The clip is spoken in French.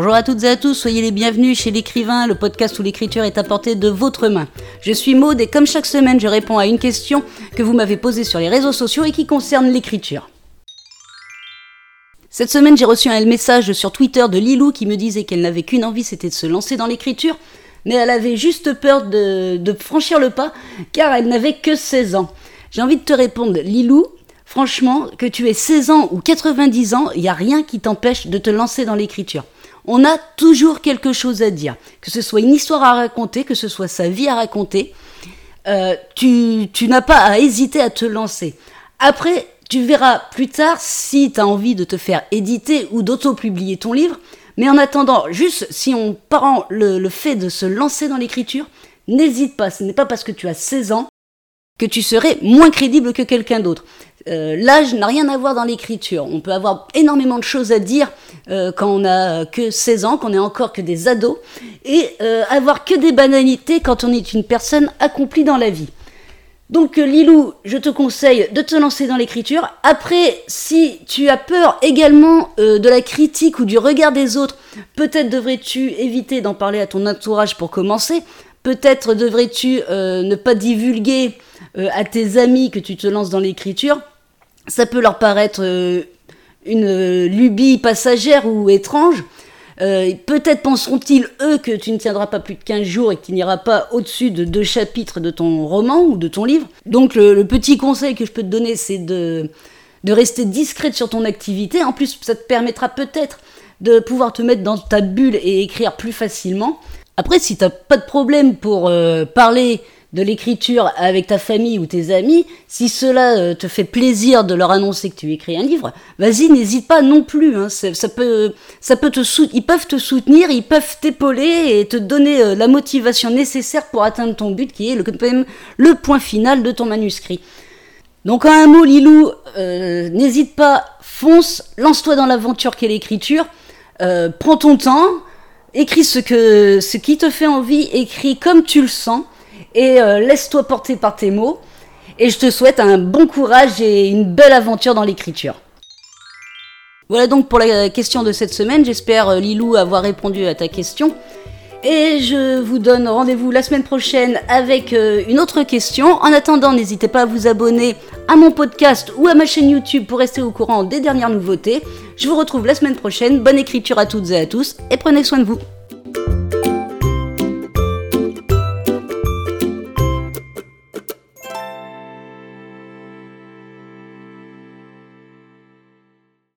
Bonjour à toutes et à tous, soyez les bienvenus chez l'écrivain, le podcast où l'écriture est apportée de votre main. Je suis Maude et comme chaque semaine, je réponds à une question que vous m'avez posée sur les réseaux sociaux et qui concerne l'écriture. Cette semaine, j'ai reçu un message sur Twitter de Lilou qui me disait qu'elle n'avait qu'une envie, c'était de se lancer dans l'écriture, mais elle avait juste peur de, franchir le pas car elle n'avait que 16 ans. J'ai envie de te répondre, Lilou, franchement, que tu aies 16 ans ou 90 ans, il n'y a rien qui t'empêche de te lancer dans l'écriture on a toujours quelque chose à dire. Que ce soit une histoire à raconter, que ce soit sa vie à raconter, euh, tu, n'as pas à hésiter à te lancer. Après, tu verras plus tard si tu as envie de te faire éditer ou d'auto-publier ton livre. Mais en attendant, juste si on prend le, le fait de se lancer dans l'écriture, n'hésite pas. Ce n'est pas parce que tu as 16 ans que tu serais moins crédible que quelqu'un d'autre. Euh, l'âge n'a rien à voir dans l'écriture. On peut avoir énormément de choses à dire euh, quand on a que 16 ans, qu'on est encore que des ados, et euh, avoir que des banalités quand on est une personne accomplie dans la vie. Donc Lilou, je te conseille de te lancer dans l'écriture. Après, si tu as peur également de la critique ou du regard des autres, peut-être devrais-tu éviter d'en parler à ton entourage pour commencer. Peut-être devrais-tu ne pas divulguer à tes amis que tu te lances dans l'écriture ça peut leur paraître euh, une lubie passagère ou étrange. Euh, peut-être penseront-ils, eux, que tu ne tiendras pas plus de 15 jours et que tu n'iras pas au-dessus de deux chapitres de ton roman ou de ton livre. Donc le, petit conseil que je peux te donner, c'est de, rester discrète sur ton activité. En plus, ça te permettra peut-être de pouvoir te mettre dans ta bulle et écrire plus facilement. Après, si tu n'as pas de problème pour euh, parler de l'écriture avec ta famille ou tes amis, si cela euh, te fait plaisir de leur annoncer que tu écris un livre, vas-y, n'hésite pas non plus. Hein. ça peut, ça peut te ils peuvent te soutenir, ils peuvent t'épauler et te donner euh, la motivation nécessaire pour atteindre ton but, qui est le, le point final de ton manuscrit. Donc en un mot, Lilou, euh, n'hésite pas, fonce, lance-toi dans l'aventure qu'est l'écriture, prends ton temps, écris ce, que, ce qui te fait envie, écris comme tu le sens et euh, laisse-toi porter par tes mots. Et je te souhaite un bon courage et une belle aventure dans l'écriture. Voilà donc pour la question de cette semaine. J'espère, euh, Lilou, avoir répondu à ta question. Et je vous donne rendez-vous la semaine prochaine avec euh, une autre question. En attendant, n'hésitez pas à vous abonner à mon podcast ou à ma chaîne YouTube pour rester au courant des dernières nouveautés. Je vous retrouve la semaine prochaine. Bonne écriture à toutes et à tous et prenez soin de vous.